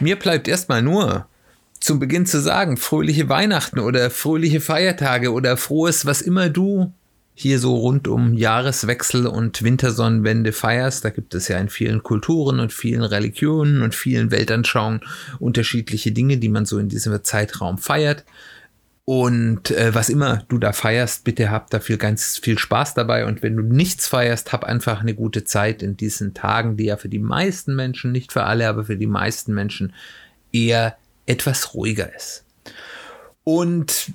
mir bleibt erstmal nur zum Beginn zu sagen, fröhliche Weihnachten oder fröhliche Feiertage oder frohes, was immer du hier so rund um Jahreswechsel und Wintersonnenwende feierst. Da gibt es ja in vielen Kulturen und vielen Religionen und vielen Weltanschauungen unterschiedliche Dinge, die man so in diesem Zeitraum feiert. Und äh, was immer du da feierst, bitte hab dafür ganz viel Spaß dabei. Und wenn du nichts feierst, hab einfach eine gute Zeit in diesen Tagen, die ja für die meisten Menschen, nicht für alle, aber für die meisten Menschen eher etwas ruhiger ist. Und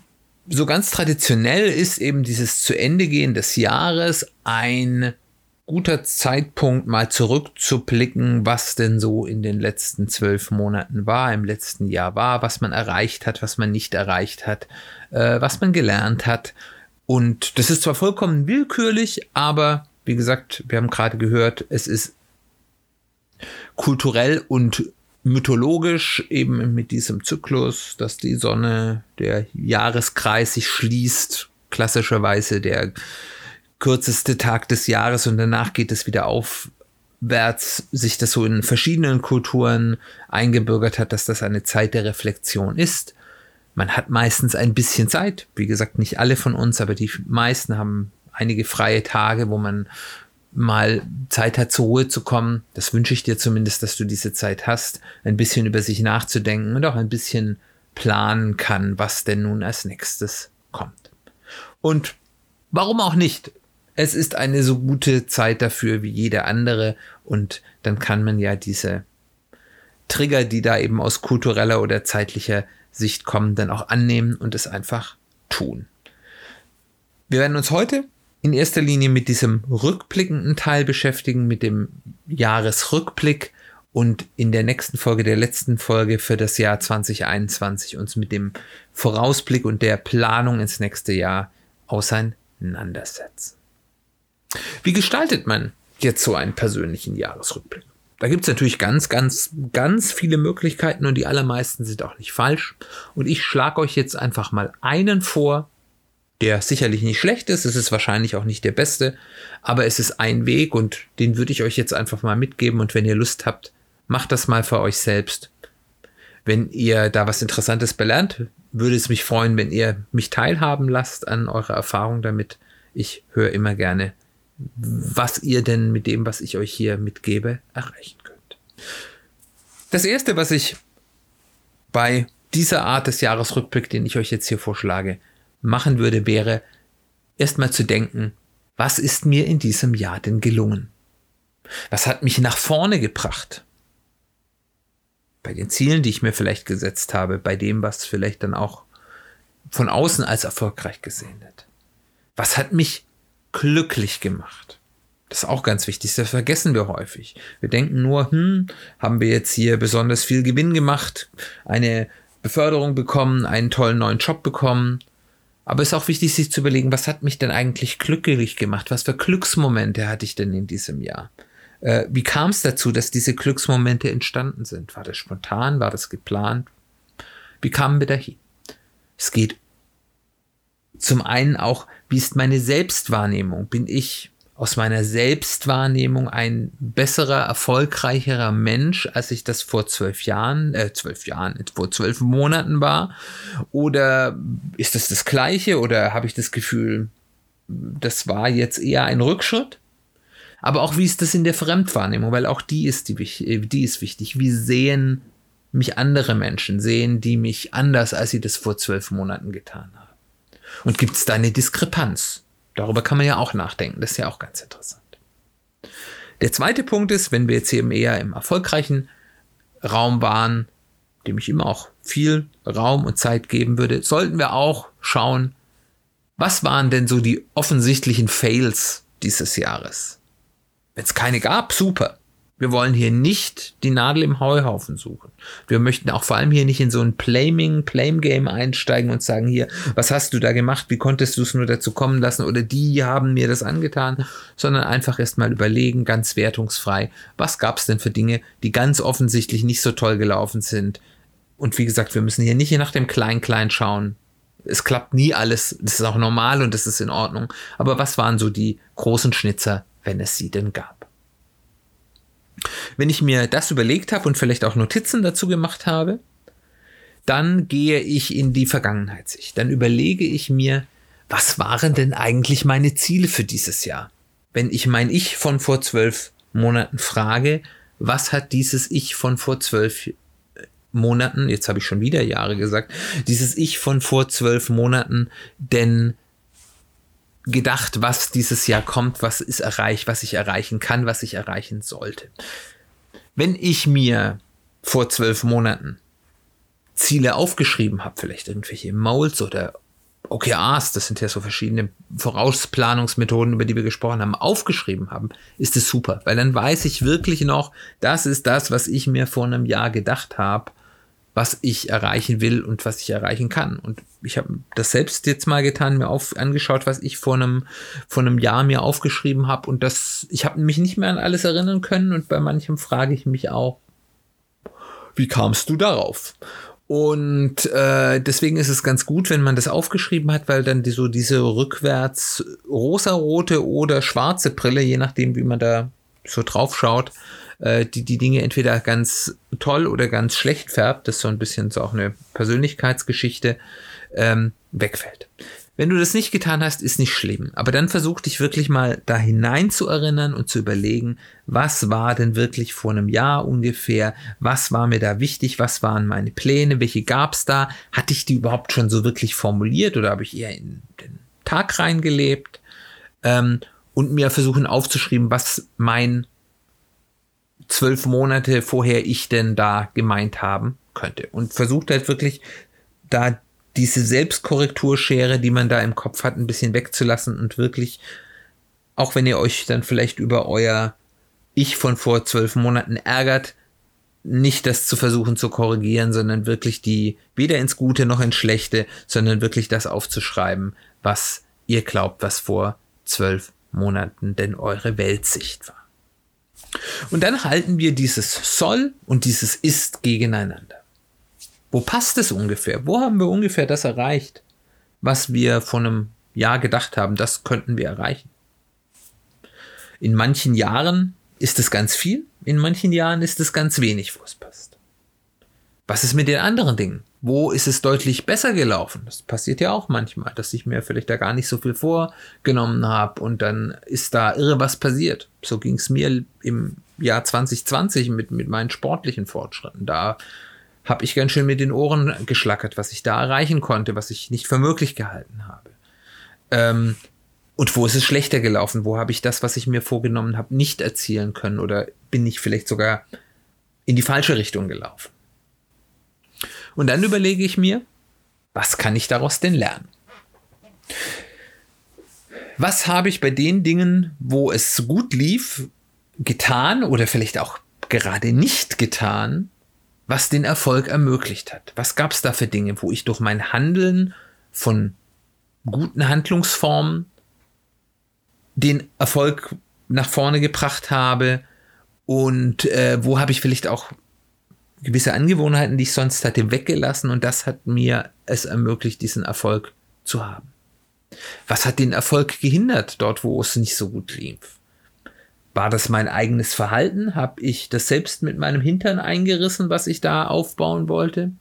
so ganz traditionell ist eben dieses zu Ende gehen des Jahres ein guter Zeitpunkt, mal zurückzublicken, was denn so in den letzten zwölf Monaten war, im letzten Jahr war, was man erreicht hat, was man nicht erreicht hat, äh, was man gelernt hat. Und das ist zwar vollkommen willkürlich, aber wie gesagt, wir haben gerade gehört, es ist kulturell und mythologisch eben mit diesem Zyklus, dass die Sonne, der Jahreskreis sich schließt, klassischerweise der kürzeste Tag des Jahres und danach geht es wieder aufwärts, sich das so in verschiedenen Kulturen eingebürgert hat, dass das eine Zeit der Reflexion ist. Man hat meistens ein bisschen Zeit, wie gesagt, nicht alle von uns, aber die meisten haben einige freie Tage, wo man mal Zeit hat, zur Ruhe zu kommen. Das wünsche ich dir zumindest, dass du diese Zeit hast, ein bisschen über sich nachzudenken und auch ein bisschen planen kann, was denn nun als nächstes kommt. Und warum auch nicht? Es ist eine so gute Zeit dafür wie jede andere und dann kann man ja diese Trigger, die da eben aus kultureller oder zeitlicher Sicht kommen, dann auch annehmen und es einfach tun. Wir werden uns heute in erster Linie mit diesem rückblickenden Teil beschäftigen, mit dem Jahresrückblick und in der nächsten Folge, der letzten Folge für das Jahr 2021 uns mit dem Vorausblick und der Planung ins nächste Jahr auseinandersetzen. Wie gestaltet man jetzt so einen persönlichen Jahresrückblick? Da gibt es natürlich ganz, ganz, ganz viele Möglichkeiten und die allermeisten sind auch nicht falsch. Und ich schlage euch jetzt einfach mal einen vor, der sicherlich nicht schlecht ist. Es ist wahrscheinlich auch nicht der beste, aber es ist ein Weg und den würde ich euch jetzt einfach mal mitgeben. Und wenn ihr Lust habt, macht das mal für euch selbst. Wenn ihr da was Interessantes belernt, würde es mich freuen, wenn ihr mich teilhaben lasst an eurer Erfahrung damit. Ich höre immer gerne, was ihr denn mit dem, was ich euch hier mitgebe, erreichen könnt. Das erste, was ich bei dieser Art des Jahresrückblick, den ich euch jetzt hier vorschlage, machen würde, wäre erstmal zu denken, was ist mir in diesem Jahr denn gelungen? Was hat mich nach vorne gebracht? Bei den Zielen, die ich mir vielleicht gesetzt habe, bei dem, was vielleicht dann auch von außen als erfolgreich gesehen wird. Was hat mich glücklich gemacht? Das ist auch ganz wichtig, das vergessen wir häufig. Wir denken nur, hm, haben wir jetzt hier besonders viel Gewinn gemacht, eine Beförderung bekommen, einen tollen neuen Job bekommen, aber es ist auch wichtig, sich zu überlegen, was hat mich denn eigentlich glücklich gemacht? Was für Glücksmomente hatte ich denn in diesem Jahr? Äh, wie kam es dazu, dass diese Glücksmomente entstanden sind? War das spontan? War das geplant? Wie kamen wir dahin? Es geht zum einen auch, wie ist meine Selbstwahrnehmung? Bin ich aus meiner Selbstwahrnehmung ein besserer, erfolgreicherer Mensch, als ich das vor zwölf Jahren, äh, zwölf Jahren, vor zwölf Monaten war? Oder ist das das Gleiche? Oder habe ich das Gefühl, das war jetzt eher ein Rückschritt? Aber auch wie ist das in der Fremdwahrnehmung? Weil auch die ist, die, die ist wichtig. Wie sehen mich andere Menschen? Sehen die mich anders, als sie das vor zwölf Monaten getan haben? Und gibt es da eine Diskrepanz? Darüber kann man ja auch nachdenken. Das ist ja auch ganz interessant. Der zweite Punkt ist, wenn wir jetzt eben eher im erfolgreichen Raum waren, dem ich immer auch viel Raum und Zeit geben würde, sollten wir auch schauen, was waren denn so die offensichtlichen Fails dieses Jahres? Wenn es keine gab, super. Wir wollen hier nicht die Nadel im Heuhaufen suchen. Wir möchten auch vor allem hier nicht in so ein Plaming, Plame-Game einsteigen und sagen, hier, was hast du da gemacht? Wie konntest du es nur dazu kommen lassen? Oder die haben mir das angetan, sondern einfach erstmal überlegen, ganz wertungsfrei, was gab es denn für Dinge, die ganz offensichtlich nicht so toll gelaufen sind. Und wie gesagt, wir müssen hier nicht nach dem Klein-Klein schauen. Es klappt nie alles. Das ist auch normal und das ist in Ordnung. Aber was waren so die großen Schnitzer, wenn es sie denn gab? Wenn ich mir das überlegt habe und vielleicht auch Notizen dazu gemacht habe, dann gehe ich in die Vergangenheitssicht. Dann überlege ich mir, was waren denn eigentlich meine Ziele für dieses Jahr? Wenn ich mein Ich von vor zwölf Monaten frage, was hat dieses Ich von vor zwölf Monaten, jetzt habe ich schon wieder Jahre gesagt, dieses Ich von vor zwölf Monaten denn gedacht, was dieses Jahr kommt, was ist erreicht, was ich erreichen kann, was ich erreichen sollte. Wenn ich mir vor zwölf Monaten Ziele aufgeschrieben habe, vielleicht irgendwelche Moles oder OKRs, das sind ja so verschiedene Vorausplanungsmethoden, über die wir gesprochen haben, aufgeschrieben haben, ist es super, weil dann weiß ich wirklich noch, das ist das, was ich mir vor einem Jahr gedacht habe was ich erreichen will und was ich erreichen kann. Und ich habe das selbst jetzt mal getan, mir auf, angeschaut, was ich vor einem, vor einem Jahr mir aufgeschrieben habe. Und das, ich habe mich nicht mehr an alles erinnern können. Und bei manchem frage ich mich auch, wie kamst du darauf? Und äh, deswegen ist es ganz gut, wenn man das aufgeschrieben hat, weil dann die, so diese rückwärts rosarote oder schwarze Brille, je nachdem, wie man da so drauf schaut, äh, die die Dinge entweder ganz toll oder ganz schlecht färbt, das ist so ein bisschen so auch eine Persönlichkeitsgeschichte, ähm, wegfällt. Wenn du das nicht getan hast, ist nicht schlimm. Aber dann versuch dich wirklich mal da hinein zu erinnern und zu überlegen, was war denn wirklich vor einem Jahr ungefähr? Was war mir da wichtig? Was waren meine Pläne? Welche gab's da? Hatte ich die überhaupt schon so wirklich formuliert oder habe ich eher in den Tag reingelebt? Ähm, und mir versuchen aufzuschreiben, was mein zwölf Monate vorher ich denn da gemeint haben könnte. Und versucht halt wirklich da diese Selbstkorrekturschere, die man da im Kopf hat, ein bisschen wegzulassen und wirklich, auch wenn ihr euch dann vielleicht über euer Ich von vor zwölf Monaten ärgert, nicht das zu versuchen zu korrigieren, sondern wirklich die, weder ins Gute noch ins Schlechte, sondern wirklich das aufzuschreiben, was ihr glaubt, was vor zwölf Monaten denn eure Weltsicht war. Und dann halten wir dieses soll und dieses ist gegeneinander. Wo passt es ungefähr? Wo haben wir ungefähr das erreicht, was wir vor einem Jahr gedacht haben, das könnten wir erreichen? In manchen Jahren ist es ganz viel, in manchen Jahren ist es ganz wenig, wo es passt. Was ist mit den anderen Dingen? Wo ist es deutlich besser gelaufen? Das passiert ja auch manchmal, dass ich mir vielleicht da gar nicht so viel vorgenommen habe und dann ist da irre was passiert. So ging es mir im Jahr 2020 mit, mit meinen sportlichen Fortschritten. Da habe ich ganz schön mit den Ohren geschlackert, was ich da erreichen konnte, was ich nicht für möglich gehalten habe. Ähm, und wo ist es schlechter gelaufen? Wo habe ich das, was ich mir vorgenommen habe, nicht erzielen können? Oder bin ich vielleicht sogar in die falsche Richtung gelaufen? Und dann überlege ich mir, was kann ich daraus denn lernen? Was habe ich bei den Dingen, wo es gut lief, getan oder vielleicht auch gerade nicht getan, was den Erfolg ermöglicht hat? Was gab es da für Dinge, wo ich durch mein Handeln von guten Handlungsformen den Erfolg nach vorne gebracht habe und äh, wo habe ich vielleicht auch gewisse Angewohnheiten, die ich sonst hatte, weggelassen und das hat mir es ermöglicht, diesen Erfolg zu haben. Was hat den Erfolg gehindert, dort wo es nicht so gut lief? War das mein eigenes Verhalten? Habe ich das selbst mit meinem Hintern eingerissen, was ich da aufbauen wollte?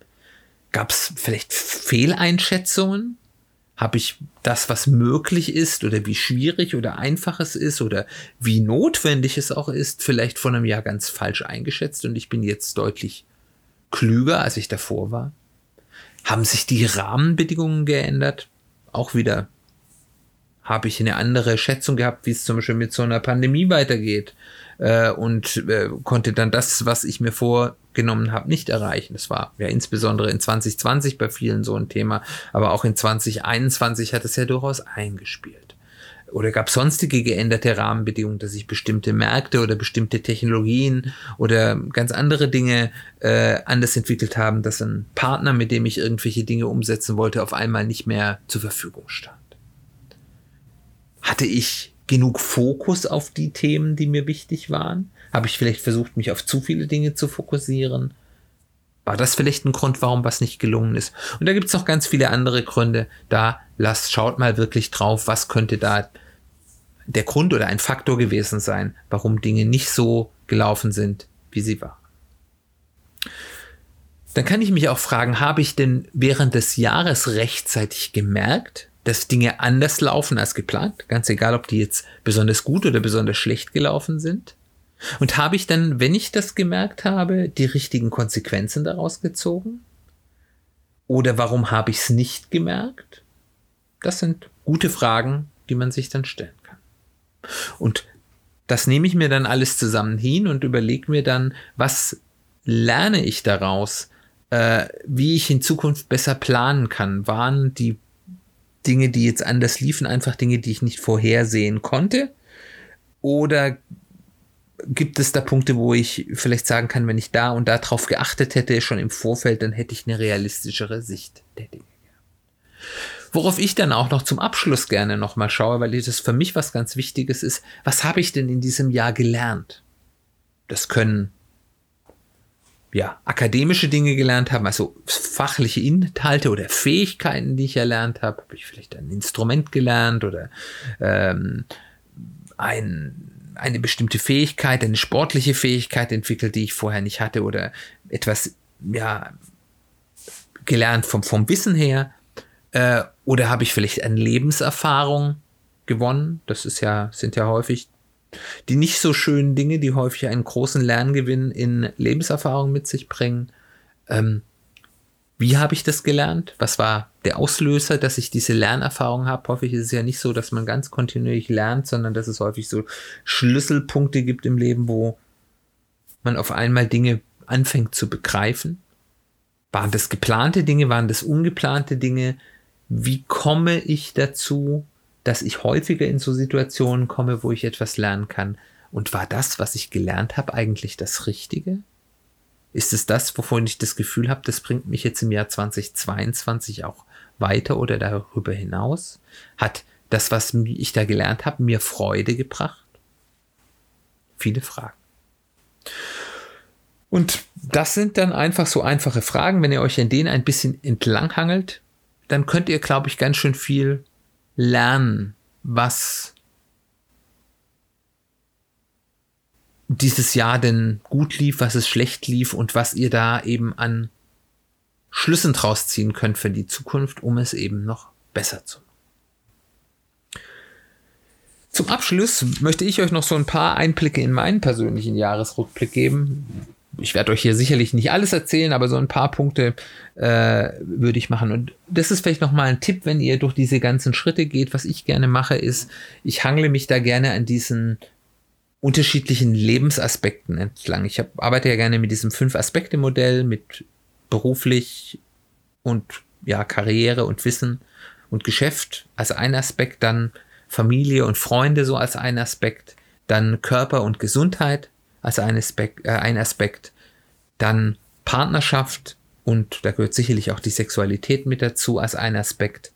Gab es vielleicht Fehleinschätzungen? Habe ich das, was möglich ist oder wie schwierig oder einfach es ist oder wie notwendig es auch ist, vielleicht vor einem Jahr ganz falsch eingeschätzt und ich bin jetzt deutlich klüger, als ich davor war? Haben sich die Rahmenbedingungen geändert? Auch wieder habe ich eine andere Schätzung gehabt, wie es zum Beispiel mit so einer Pandemie weitergeht äh, und äh, konnte dann das, was ich mir vorgenommen habe, nicht erreichen. Das war ja insbesondere in 2020 bei vielen so ein Thema, aber auch in 2021 hat es ja durchaus eingespielt. oder gab sonstige geänderte Rahmenbedingungen, dass sich bestimmte Märkte oder bestimmte Technologien oder ganz andere Dinge äh, anders entwickelt haben, dass ein Partner, mit dem ich irgendwelche Dinge umsetzen wollte, auf einmal nicht mehr zur Verfügung stand? Hatte ich genug Fokus auf die Themen, die mir wichtig waren? Habe ich vielleicht versucht, mich auf zu viele Dinge zu fokussieren? War das vielleicht ein Grund, warum was nicht gelungen ist? Und da gibt es noch ganz viele andere Gründe. Da lasst, schaut mal wirklich drauf, was könnte da der Grund oder ein Faktor gewesen sein, warum Dinge nicht so gelaufen sind, wie sie waren. Dann kann ich mich auch fragen, habe ich denn während des Jahres rechtzeitig gemerkt, dass Dinge anders laufen als geplant? Ganz egal, ob die jetzt besonders gut oder besonders schlecht gelaufen sind? Und habe ich dann, wenn ich das gemerkt habe, die richtigen Konsequenzen daraus gezogen? Oder warum habe ich es nicht gemerkt? Das sind gute Fragen, die man sich dann stellen kann. Und das nehme ich mir dann alles zusammen hin und überlege mir dann, was lerne ich daraus, äh, wie ich in Zukunft besser planen kann. Waren die Dinge, die jetzt anders liefen, einfach Dinge, die ich nicht vorhersehen konnte? Oder gibt es da Punkte, wo ich vielleicht sagen kann, wenn ich da und da drauf geachtet hätte, schon im Vorfeld, dann hätte ich eine realistischere Sicht der Dinge. Worauf ich dann auch noch zum Abschluss gerne nochmal schaue, weil das für mich was ganz Wichtiges ist, was habe ich denn in diesem Jahr gelernt? Das können ja, akademische Dinge gelernt haben, also fachliche Inhalte oder Fähigkeiten, die ich erlernt habe. Habe ich vielleicht ein Instrument gelernt oder ähm, ein eine bestimmte Fähigkeit, eine sportliche Fähigkeit entwickelt, die ich vorher nicht hatte oder etwas, ja, gelernt vom, vom Wissen her. Äh, oder habe ich vielleicht eine Lebenserfahrung gewonnen? Das ist ja, sind ja häufig die nicht so schönen Dinge, die häufig einen großen Lerngewinn in Lebenserfahrung mit sich bringen. Ähm, wie habe ich das gelernt? Was war der Auslöser, dass ich diese Lernerfahrung habe? Häufig ist es ja nicht so, dass man ganz kontinuierlich lernt, sondern dass es häufig so Schlüsselpunkte gibt im Leben, wo man auf einmal Dinge anfängt zu begreifen. Waren das geplante Dinge? Waren das ungeplante Dinge? Wie komme ich dazu, dass ich häufiger in so Situationen komme, wo ich etwas lernen kann? Und war das, was ich gelernt habe, eigentlich das Richtige? Ist es das, wovon ich das Gefühl habe, das bringt mich jetzt im Jahr 2022 auch weiter oder darüber hinaus? Hat das, was ich da gelernt habe, mir Freude gebracht? Viele Fragen. Und das sind dann einfach so einfache Fragen. Wenn ihr euch an denen ein bisschen entlanghangelt, dann könnt ihr, glaube ich, ganz schön viel lernen, was dieses Jahr denn gut lief, was es schlecht lief und was ihr da eben an Schlüssen draus ziehen könnt für die Zukunft, um es eben noch besser zu machen. Zum Abschluss möchte ich euch noch so ein paar Einblicke in meinen persönlichen Jahresrückblick geben. Ich werde euch hier sicherlich nicht alles erzählen, aber so ein paar Punkte äh, würde ich machen. Und das ist vielleicht noch mal ein Tipp, wenn ihr durch diese ganzen Schritte geht. Was ich gerne mache, ist, ich hangle mich da gerne an diesen unterschiedlichen Lebensaspekten entlang. Ich hab, arbeite ja gerne mit diesem Fünf-Aspekte-Modell, mit beruflich und ja, Karriere und Wissen und Geschäft als ein Aspekt, dann Familie und Freunde so als ein Aspekt, dann Körper und Gesundheit als ein Aspekt, äh, ein Aspekt dann Partnerschaft und da gehört sicherlich auch die Sexualität mit dazu als ein Aspekt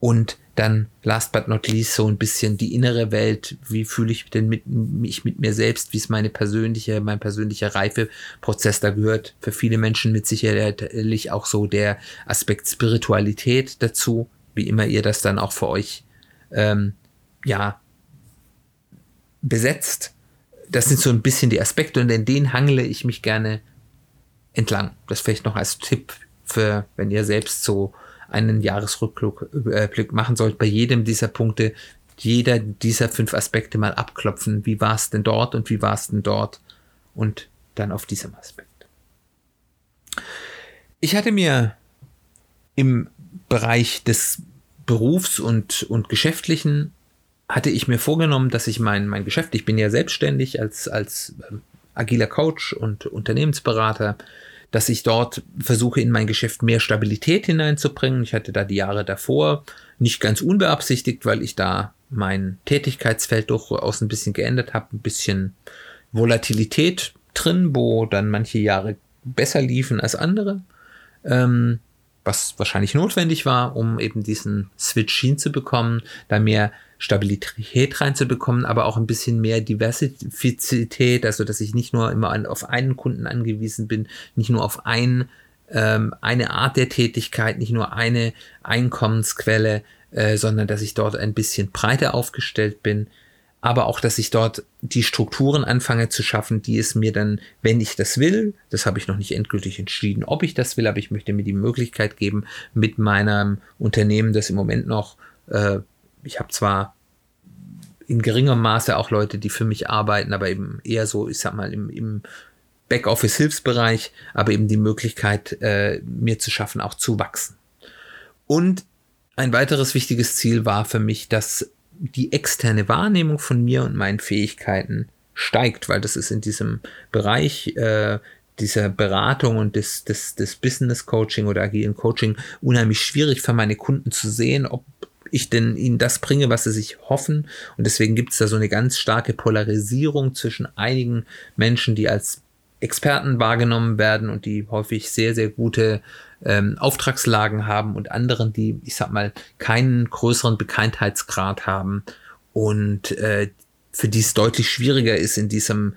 und dann last but not least so ein bisschen die innere Welt. Wie fühle ich denn mit, mich mit mir selbst? Wie ist meine persönliche, mein persönlicher Reifeprozess? Da gehört für viele Menschen mit sicherlich auch so der Aspekt Spiritualität dazu, wie immer ihr das dann auch für euch, ähm, ja, besetzt. Das sind so ein bisschen die Aspekte und in denen hangle ich mich gerne entlang. Das vielleicht noch als Tipp für, wenn ihr selbst so einen Jahresrückblick machen sollt, bei jedem dieser Punkte, jeder dieser fünf Aspekte mal abklopfen. Wie war es denn dort und wie war es denn dort? Und dann auf diesem Aspekt. Ich hatte mir im Bereich des Berufs und, und Geschäftlichen hatte ich mir vorgenommen, dass ich mein, mein Geschäft, ich bin ja selbstständig als, als ähm, agiler Coach und Unternehmensberater, dass ich dort versuche, in mein Geschäft mehr Stabilität hineinzubringen. Ich hatte da die Jahre davor nicht ganz unbeabsichtigt, weil ich da mein Tätigkeitsfeld durchaus ein bisschen geändert habe, ein bisschen Volatilität drin, wo dann manche Jahre besser liefen als andere, ähm, was wahrscheinlich notwendig war, um eben diesen Switch hinzubekommen, da mehr Stabilität reinzubekommen, aber auch ein bisschen mehr Diversifizität, also dass ich nicht nur immer an, auf einen Kunden angewiesen bin, nicht nur auf ein, ähm, eine Art der Tätigkeit, nicht nur eine Einkommensquelle, äh, sondern dass ich dort ein bisschen breiter aufgestellt bin, aber auch, dass ich dort die Strukturen anfange zu schaffen, die es mir dann, wenn ich das will, das habe ich noch nicht endgültig entschieden, ob ich das will, aber ich möchte mir die Möglichkeit geben, mit meinem Unternehmen, das im Moment noch, äh, ich habe zwar in geringem Maße auch Leute, die für mich arbeiten, aber eben eher so, ich sag mal, im, im Backoffice-Hilfsbereich, aber eben die Möglichkeit, äh, mir zu schaffen, auch zu wachsen. Und ein weiteres wichtiges Ziel war für mich, dass die externe Wahrnehmung von mir und meinen Fähigkeiten steigt, weil das ist in diesem Bereich äh, dieser Beratung und des, des, des Business Coaching oder agilen Coaching unheimlich schwierig für meine Kunden zu sehen, ob ich denn ihnen das bringe, was sie sich hoffen. Und deswegen gibt es da so eine ganz starke Polarisierung zwischen einigen Menschen, die als Experten wahrgenommen werden und die häufig sehr, sehr gute ähm, Auftragslagen haben und anderen, die, ich sag mal, keinen größeren Bekanntheitsgrad haben und äh, für die es deutlich schwieriger ist, in diesem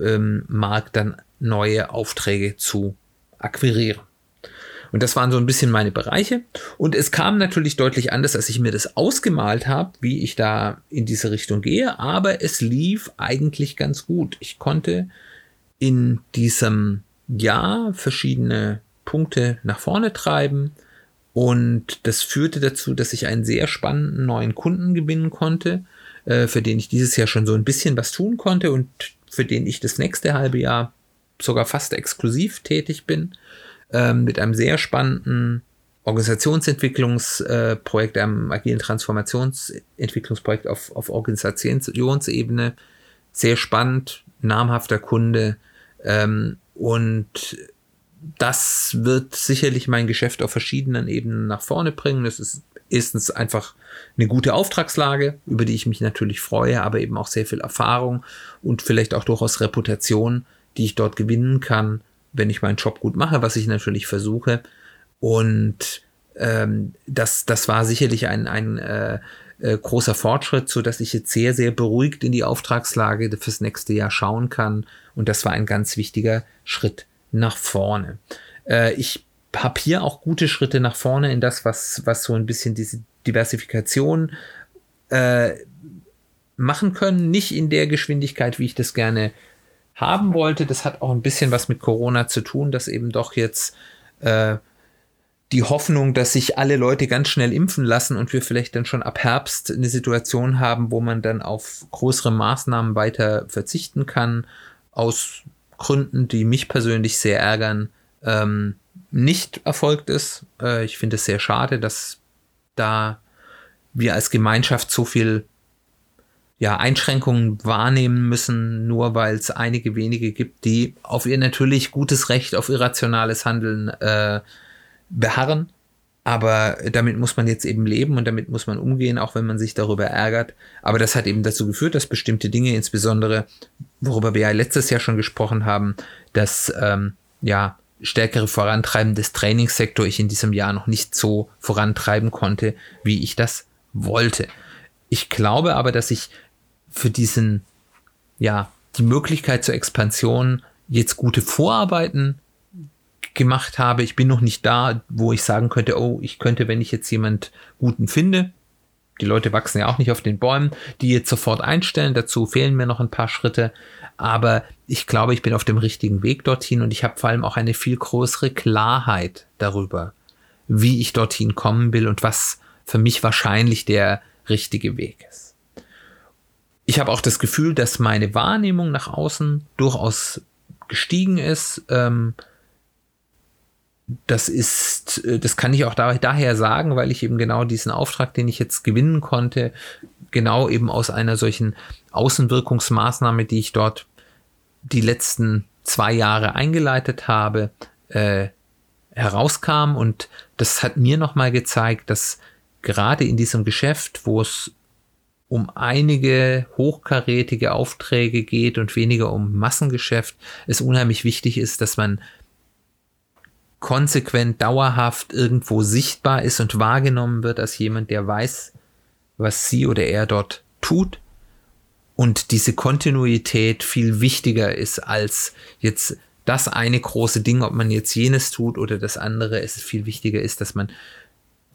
ähm, Markt dann neue Aufträge zu akquirieren. Und das waren so ein bisschen meine Bereiche. Und es kam natürlich deutlich anders, als ich mir das ausgemalt habe, wie ich da in diese Richtung gehe. Aber es lief eigentlich ganz gut. Ich konnte in diesem Jahr verschiedene Punkte nach vorne treiben. Und das führte dazu, dass ich einen sehr spannenden neuen Kunden gewinnen konnte, äh, für den ich dieses Jahr schon so ein bisschen was tun konnte und für den ich das nächste halbe Jahr sogar fast exklusiv tätig bin, ähm, mit einem sehr spannenden Organisationsentwicklungsprojekt, einem agilen Transformationsentwicklungsprojekt auf, auf Organisationsebene. Sehr spannend, namhafter Kunde ähm, und das wird sicherlich mein Geschäft auf verschiedenen Ebenen nach vorne bringen. Das ist erstens einfach eine gute Auftragslage, über die ich mich natürlich freue, aber eben auch sehr viel Erfahrung und vielleicht auch durchaus Reputation, die ich dort gewinnen kann, wenn ich meinen Job gut mache, was ich natürlich versuche. Und ähm, das, das war sicherlich ein, ein äh, äh, großer Fortschritt, so dass ich jetzt sehr, sehr beruhigt in die Auftragslage fürs nächste Jahr schauen kann. Und das war ein ganz wichtiger Schritt nach vorne. Äh, ich habe hier auch gute Schritte nach vorne in das, was, was so ein bisschen diese Diversifikation äh, machen können. Nicht in der Geschwindigkeit, wie ich das gerne haben wollte. Das hat auch ein bisschen was mit Corona zu tun, dass eben doch jetzt äh, die Hoffnung, dass sich alle Leute ganz schnell impfen lassen und wir vielleicht dann schon ab Herbst eine Situation haben, wo man dann auf größere Maßnahmen weiter verzichten kann, aus Gründen, die mich persönlich sehr ärgern, ähm, nicht erfolgt ist. Äh, ich finde es sehr schade, dass da wir als Gemeinschaft so viel ja, Einschränkungen wahrnehmen müssen, nur weil es einige wenige gibt, die auf ihr natürlich gutes Recht auf irrationales Handeln äh, beharren. Aber damit muss man jetzt eben leben und damit muss man umgehen, auch wenn man sich darüber ärgert. Aber das hat eben dazu geführt, dass bestimmte Dinge, insbesondere, worüber wir ja letztes Jahr schon gesprochen haben, dass ähm, ja stärkere Vorantreiben des Trainingssektors ich in diesem Jahr noch nicht so vorantreiben konnte, wie ich das wollte. Ich glaube aber, dass ich für diesen, ja, die Möglichkeit zur Expansion jetzt gute Vorarbeiten gemacht habe. Ich bin noch nicht da, wo ich sagen könnte, oh, ich könnte, wenn ich jetzt jemand guten finde, die Leute wachsen ja auch nicht auf den Bäumen, die jetzt sofort einstellen. Dazu fehlen mir noch ein paar Schritte. Aber ich glaube, ich bin auf dem richtigen Weg dorthin und ich habe vor allem auch eine viel größere Klarheit darüber, wie ich dorthin kommen will und was für mich wahrscheinlich der richtige Weg ist. Ich habe auch das Gefühl, dass meine Wahrnehmung nach außen durchaus gestiegen ist. Ähm, das ist, äh, das kann ich auch daher sagen, weil ich eben genau diesen Auftrag, den ich jetzt gewinnen konnte, genau eben aus einer solchen Außenwirkungsmaßnahme, die ich dort die letzten zwei Jahre eingeleitet habe, äh, herauskam. Und das hat mir nochmal gezeigt, dass gerade in diesem Geschäft, wo es um einige hochkarätige Aufträge geht und weniger um Massengeschäft, es unheimlich wichtig ist, dass man konsequent, dauerhaft irgendwo sichtbar ist und wahrgenommen wird als jemand, der weiß, was sie oder er dort tut und diese Kontinuität viel wichtiger ist als jetzt das eine große Ding, ob man jetzt jenes tut oder das andere. Es ist viel wichtiger ist, dass man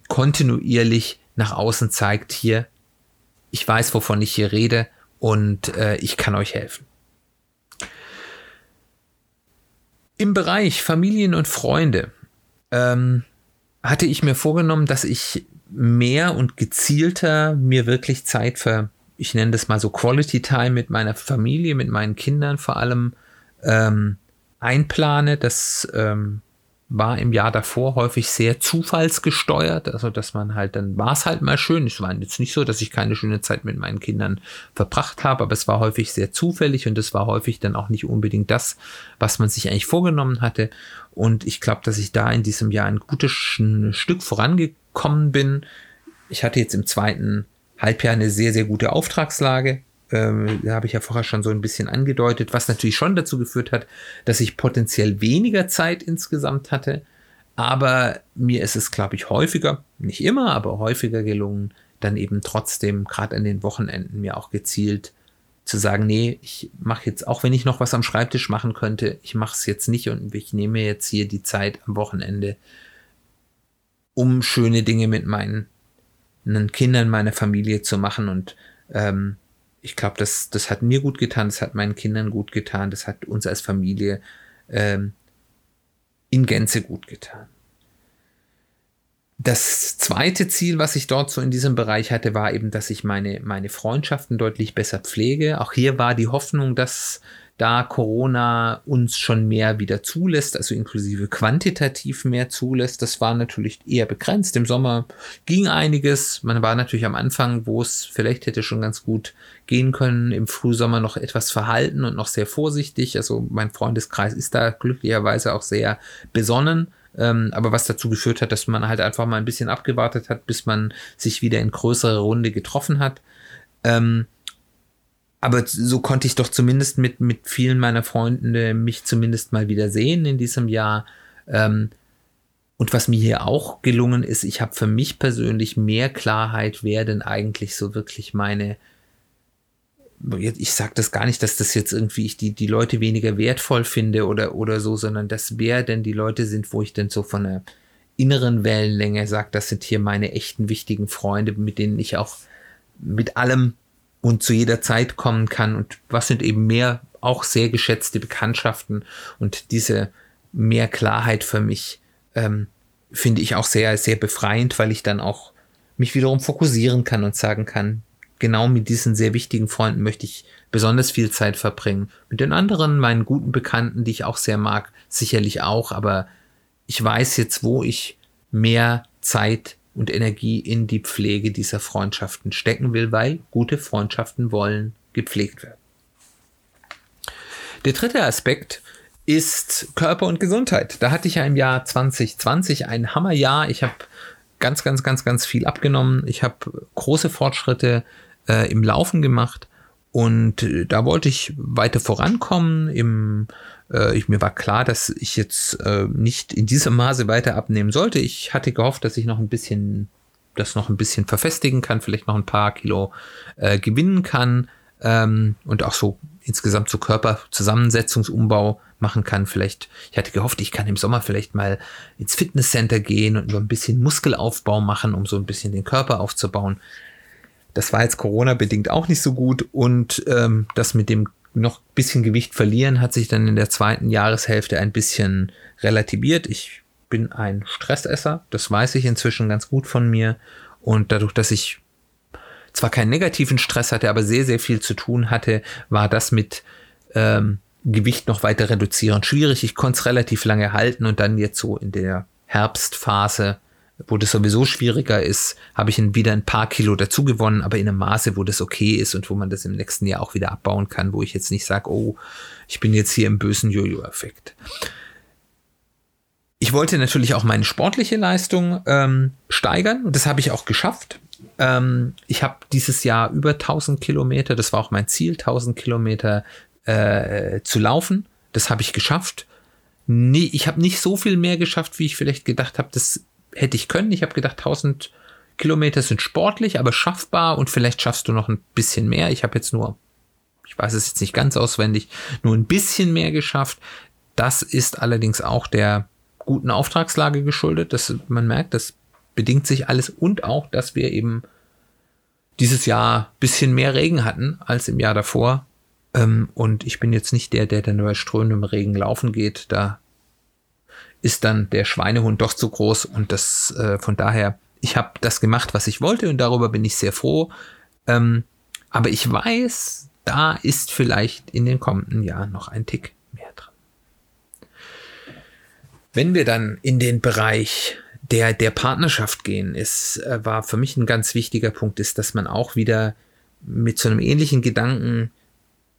kontinuierlich nach außen zeigt, hier, ich weiß, wovon ich hier rede und äh, ich kann euch helfen. Im Bereich Familien und Freunde ähm, hatte ich mir vorgenommen, dass ich mehr und gezielter mir wirklich Zeit für, ich nenne das mal so Quality Time mit meiner Familie, mit meinen Kindern vor allem ähm, einplane. Das ähm, war im Jahr davor häufig sehr zufallsgesteuert, also dass man halt, dann war es halt mal schön. Es war jetzt nicht so, dass ich keine schöne Zeit mit meinen Kindern verbracht habe, aber es war häufig sehr zufällig und es war häufig dann auch nicht unbedingt das, was man sich eigentlich vorgenommen hatte. Und ich glaube, dass ich da in diesem Jahr ein gutes Stück vorangekommen bin. Ich hatte jetzt im zweiten Halbjahr eine sehr, sehr gute Auftragslage. Ähm, habe ich ja vorher schon so ein bisschen angedeutet, was natürlich schon dazu geführt hat, dass ich potenziell weniger Zeit insgesamt hatte. Aber mir ist es, glaube ich, häufiger, nicht immer, aber häufiger gelungen, dann eben trotzdem, gerade an den Wochenenden, mir auch gezielt zu sagen, nee, ich mache jetzt, auch wenn ich noch was am Schreibtisch machen könnte, ich mache es jetzt nicht und ich nehme jetzt hier die Zeit am Wochenende, um schöne Dinge mit meinen Kindern, meiner Familie zu machen und ähm, ich glaube, das, das hat mir gut getan, das hat meinen Kindern gut getan, das hat uns als Familie ähm, in Gänze gut getan. Das zweite Ziel, was ich dort so in diesem Bereich hatte, war eben, dass ich meine, meine Freundschaften deutlich besser pflege. Auch hier war die Hoffnung, dass da Corona uns schon mehr wieder zulässt, also inklusive quantitativ mehr zulässt. Das war natürlich eher begrenzt. Im Sommer ging einiges. Man war natürlich am Anfang, wo es vielleicht hätte schon ganz gut gehen können, im Frühsommer noch etwas verhalten und noch sehr vorsichtig. Also mein Freundeskreis ist da glücklicherweise auch sehr besonnen. Ähm, aber was dazu geführt hat, dass man halt einfach mal ein bisschen abgewartet hat, bis man sich wieder in größere Runde getroffen hat. Ähm, aber so konnte ich doch zumindest mit, mit vielen meiner Freunde mich zumindest mal wieder sehen in diesem Jahr. Ähm, und was mir hier auch gelungen ist, ich habe für mich persönlich mehr Klarheit, wer denn eigentlich so wirklich meine, ich sage das gar nicht, dass das jetzt irgendwie ich die, die Leute weniger wertvoll finde oder, oder so, sondern dass wer denn die Leute sind, wo ich denn so von der inneren Wellenlänge sage, das sind hier meine echten wichtigen Freunde, mit denen ich auch mit allem und zu jeder Zeit kommen kann. Und was sind eben mehr auch sehr geschätzte Bekanntschaften. Und diese mehr Klarheit für mich ähm, finde ich auch sehr, sehr befreiend, weil ich dann auch mich wiederum fokussieren kann und sagen kann, genau mit diesen sehr wichtigen Freunden möchte ich besonders viel Zeit verbringen. Mit den anderen, meinen guten Bekannten, die ich auch sehr mag, sicherlich auch, aber ich weiß jetzt, wo ich mehr Zeit und Energie in die Pflege dieser Freundschaften stecken will, weil gute Freundschaften wollen gepflegt werden. Der dritte Aspekt ist Körper und Gesundheit. Da hatte ich ja im Jahr 2020 ein Hammerjahr. Ich habe ganz, ganz, ganz, ganz viel abgenommen. Ich habe große Fortschritte äh, im Laufen gemacht und äh, da wollte ich weiter vorankommen im äh, ich, mir war klar, dass ich jetzt äh, nicht in diesem Maße weiter abnehmen sollte. Ich hatte gehofft, dass ich noch ein bisschen, das noch ein bisschen verfestigen kann, vielleicht noch ein paar Kilo äh, gewinnen kann ähm, und auch so insgesamt so Körperzusammensetzungsumbau machen kann. Vielleicht, ich hatte gehofft, ich kann im Sommer vielleicht mal ins Fitnesscenter gehen und nur ein bisschen Muskelaufbau machen, um so ein bisschen den Körper aufzubauen. Das war jetzt Corona-bedingt auch nicht so gut und ähm, das mit dem noch ein bisschen Gewicht verlieren hat sich dann in der zweiten Jahreshälfte ein bisschen relativiert. Ich bin ein Stressesser, das weiß ich inzwischen ganz gut von mir. Und dadurch, dass ich zwar keinen negativen Stress hatte, aber sehr, sehr viel zu tun hatte, war das mit ähm, Gewicht noch weiter reduzieren schwierig. Ich konnte es relativ lange halten und dann jetzt so in der Herbstphase wo das sowieso schwieriger ist, habe ich wieder ein paar Kilo dazu gewonnen, aber in einem Maße, wo das okay ist und wo man das im nächsten Jahr auch wieder abbauen kann, wo ich jetzt nicht sage, oh, ich bin jetzt hier im bösen Jojo-Effekt. Ich wollte natürlich auch meine sportliche Leistung ähm, steigern und das habe ich auch geschafft. Ähm, ich habe dieses Jahr über 1000 Kilometer, das war auch mein Ziel, 1000 Kilometer äh, zu laufen. Das habe ich geschafft. Nee, ich habe nicht so viel mehr geschafft, wie ich vielleicht gedacht habe, das hätte ich können. Ich habe gedacht, 1000 Kilometer sind sportlich, aber schaffbar und vielleicht schaffst du noch ein bisschen mehr. Ich habe jetzt nur, ich weiß es jetzt nicht ganz auswendig, nur ein bisschen mehr geschafft. Das ist allerdings auch der guten Auftragslage geschuldet. dass man merkt, das bedingt sich alles und auch, dass wir eben dieses Jahr bisschen mehr Regen hatten als im Jahr davor. Ähm, und ich bin jetzt nicht der, der dann über strömendem Regen laufen geht. Da ist dann der Schweinehund doch zu groß und das äh, von daher, ich habe das gemacht, was ich wollte und darüber bin ich sehr froh. Ähm, aber ich weiß, da ist vielleicht in den kommenden Jahren noch ein Tick mehr dran. Wenn wir dann in den Bereich der, der Partnerschaft gehen, ist, äh, war für mich ein ganz wichtiger Punkt, ist, dass man auch wieder mit so einem ähnlichen Gedanken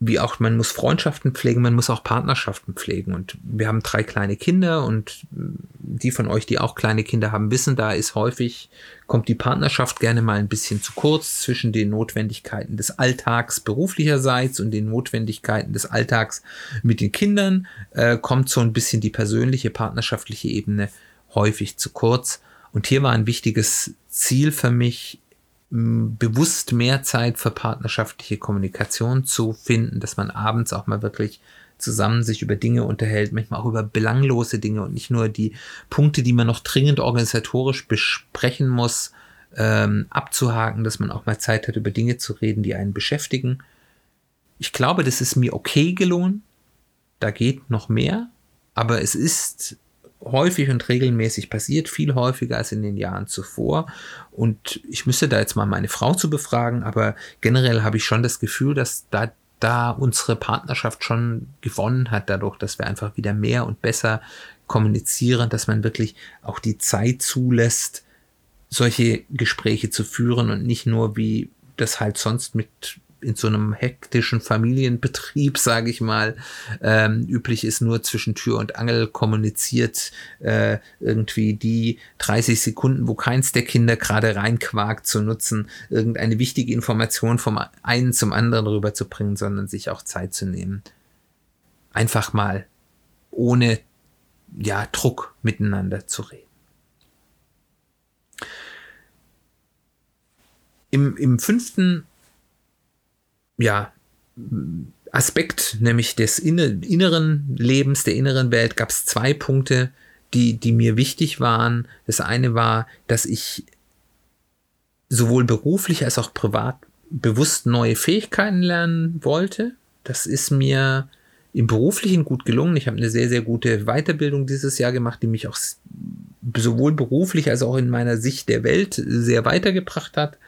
wie auch man muss Freundschaften pflegen, man muss auch Partnerschaften pflegen. Und wir haben drei kleine Kinder und die von euch, die auch kleine Kinder haben, wissen, da ist häufig, kommt die Partnerschaft gerne mal ein bisschen zu kurz zwischen den Notwendigkeiten des Alltags beruflicherseits und den Notwendigkeiten des Alltags mit den Kindern, äh, kommt so ein bisschen die persönliche, partnerschaftliche Ebene häufig zu kurz. Und hier war ein wichtiges Ziel für mich, bewusst mehr Zeit für partnerschaftliche Kommunikation zu finden, dass man abends auch mal wirklich zusammen sich über Dinge unterhält, manchmal auch über belanglose Dinge und nicht nur die Punkte, die man noch dringend organisatorisch besprechen muss, ähm, abzuhaken, dass man auch mal Zeit hat, über Dinge zu reden, die einen beschäftigen. Ich glaube, das ist mir okay gelungen. Da geht noch mehr, aber es ist häufig und regelmäßig passiert, viel häufiger als in den Jahren zuvor. Und ich müsste da jetzt mal meine Frau zu befragen, aber generell habe ich schon das Gefühl, dass da, da unsere Partnerschaft schon gewonnen hat, dadurch, dass wir einfach wieder mehr und besser kommunizieren, dass man wirklich auch die Zeit zulässt, solche Gespräche zu führen und nicht nur wie das halt sonst mit in so einem hektischen Familienbetrieb, sage ich mal, ähm, üblich ist, nur zwischen Tür und Angel kommuniziert, äh, irgendwie die 30 Sekunden, wo keins der Kinder gerade reinquakt, zu nutzen, irgendeine wichtige Information vom einen zum anderen rüberzubringen, sondern sich auch Zeit zu nehmen. Einfach mal ohne ja, Druck miteinander zu reden. Im, im fünften ja, Aspekt, nämlich des inneren Lebens, der inneren Welt, gab es zwei Punkte, die, die mir wichtig waren. Das eine war, dass ich sowohl beruflich als auch privat bewusst neue Fähigkeiten lernen wollte. Das ist mir im beruflichen gut gelungen. Ich habe eine sehr, sehr gute Weiterbildung dieses Jahr gemacht, die mich auch sowohl beruflich als auch in meiner Sicht der Welt sehr weitergebracht hat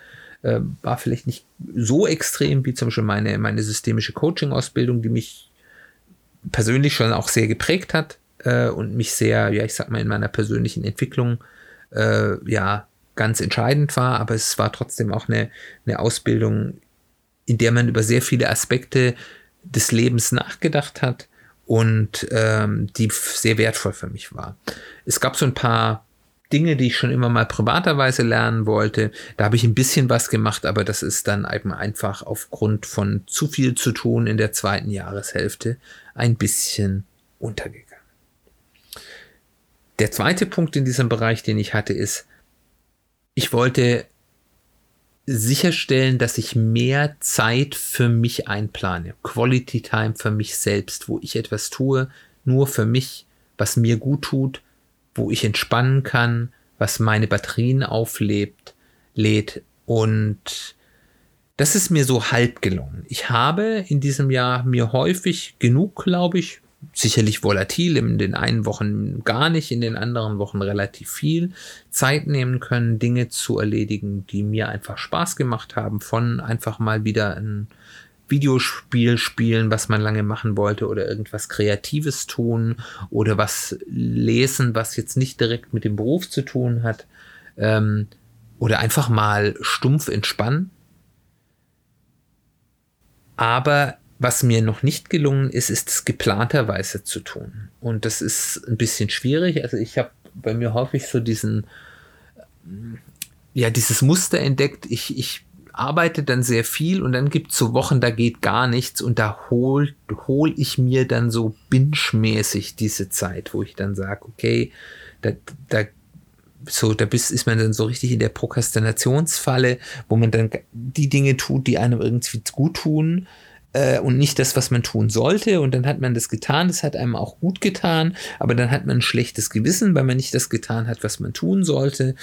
äh, war vielleicht nicht so extrem wie zum Beispiel meine, meine systemische Coaching-Ausbildung, die mich persönlich schon auch sehr geprägt hat äh, und mich sehr, ja, ich sag mal, in meiner persönlichen Entwicklung äh, ja ganz entscheidend war, aber es war trotzdem auch eine, eine Ausbildung, in der man über sehr viele Aspekte des Lebens nachgedacht hat und ähm, die sehr wertvoll für mich war. Es gab so ein paar Dinge, die ich schon immer mal privaterweise lernen wollte. Da habe ich ein bisschen was gemacht, aber das ist dann eben einfach aufgrund von zu viel zu tun in der zweiten Jahreshälfte ein bisschen untergegangen. Der zweite Punkt in diesem Bereich, den ich hatte, ist, ich wollte sicherstellen, dass ich mehr Zeit für mich einplane. Quality Time für mich selbst, wo ich etwas tue, nur für mich, was mir gut tut, wo ich entspannen kann, was meine Batterien auflebt, lädt und das ist mir so halb gelungen. Ich habe in diesem Jahr mir häufig genug, glaube ich, sicherlich volatil, in den einen Wochen gar nicht, in den anderen Wochen relativ viel Zeit nehmen können, Dinge zu erledigen, die mir einfach Spaß gemacht haben, von einfach mal wieder ein Videospiel spielen, was man lange machen wollte, oder irgendwas Kreatives tun oder was lesen, was jetzt nicht direkt mit dem Beruf zu tun hat. Ähm, oder einfach mal stumpf entspannen. Aber was mir noch nicht gelungen ist, ist es geplanterweise zu tun. Und das ist ein bisschen schwierig. Also ich habe bei mir häufig so diesen ja dieses Muster entdeckt. Ich, ich arbeite dann sehr viel und dann gibt es so Wochen, da geht gar nichts und da hol, hol ich mir dann so binge-mäßig diese Zeit, wo ich dann sage, okay, da, da so, da bist, ist man dann so richtig in der Prokrastinationsfalle, wo man dann die Dinge tut, die einem irgendwie gut tun äh, und nicht das, was man tun sollte. Und dann hat man das getan, das hat einem auch gut getan, aber dann hat man ein schlechtes Gewissen, weil man nicht das getan hat, was man tun sollte.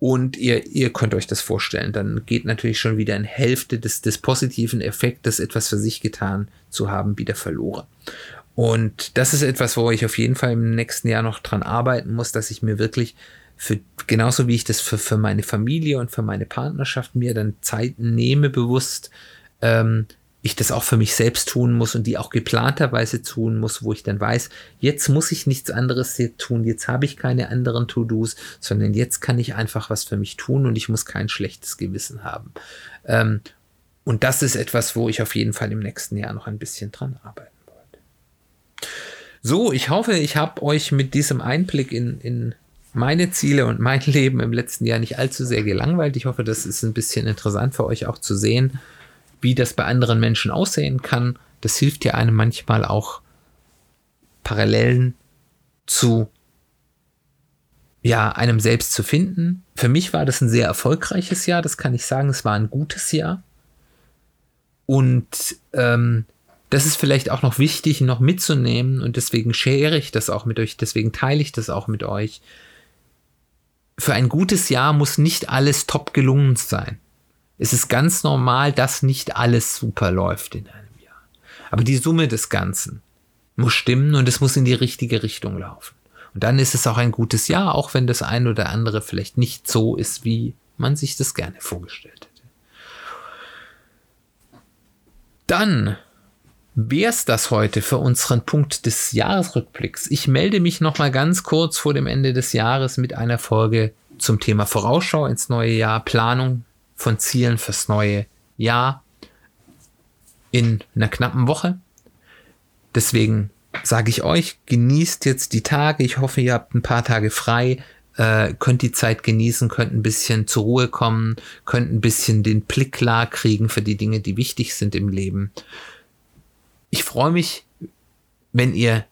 Und ihr, ihr könnt euch das vorstellen, dann geht natürlich schon wieder eine Hälfte des, des positiven Effektes, etwas für sich getan zu haben, wieder verloren. Und das ist etwas, wo ich auf jeden Fall im nächsten Jahr noch dran arbeiten muss, dass ich mir wirklich für, genauso wie ich das für, für meine Familie und für meine Partnerschaft mir dann Zeit nehme, bewusst, ähm, ich das auch für mich selbst tun muss und die auch geplanterweise tun muss, wo ich dann weiß, jetzt muss ich nichts anderes tun, jetzt habe ich keine anderen To-Dos, sondern jetzt kann ich einfach was für mich tun und ich muss kein schlechtes Gewissen haben. Ähm, und das ist etwas, wo ich auf jeden Fall im nächsten Jahr noch ein bisschen dran arbeiten wollte. So, ich hoffe, ich habe euch mit diesem Einblick in, in meine Ziele und mein Leben im letzten Jahr nicht allzu sehr gelangweilt. Ich hoffe, das ist ein bisschen interessant für euch auch zu sehen wie das bei anderen Menschen aussehen kann. Das hilft ja einem manchmal auch Parallelen zu ja, einem selbst zu finden. Für mich war das ein sehr erfolgreiches Jahr, das kann ich sagen. Es war ein gutes Jahr. Und ähm, das ist vielleicht auch noch wichtig, noch mitzunehmen und deswegen share ich das auch mit euch, deswegen teile ich das auch mit euch. Für ein gutes Jahr muss nicht alles top gelungen sein es ist ganz normal, dass nicht alles super läuft in einem Jahr. Aber die Summe des Ganzen muss stimmen und es muss in die richtige Richtung laufen. Und dann ist es auch ein gutes Jahr, auch wenn das ein oder andere vielleicht nicht so ist, wie man sich das gerne vorgestellt hätte. Dann wäre es das heute für unseren Punkt des Jahresrückblicks. Ich melde mich noch mal ganz kurz vor dem Ende des Jahres mit einer Folge zum Thema Vorausschau ins neue Jahr, Planung von Zielen fürs neue Jahr in einer knappen Woche. Deswegen sage ich euch, genießt jetzt die Tage. Ich hoffe, ihr habt ein paar Tage frei, äh, könnt die Zeit genießen, könnt ein bisschen zur Ruhe kommen, könnt ein bisschen den Blick klar kriegen für die Dinge, die wichtig sind im Leben. Ich freue mich, wenn ihr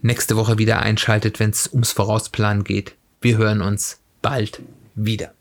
nächste Woche wieder einschaltet, wenn es ums Vorausplanen geht. Wir hören uns bald wieder.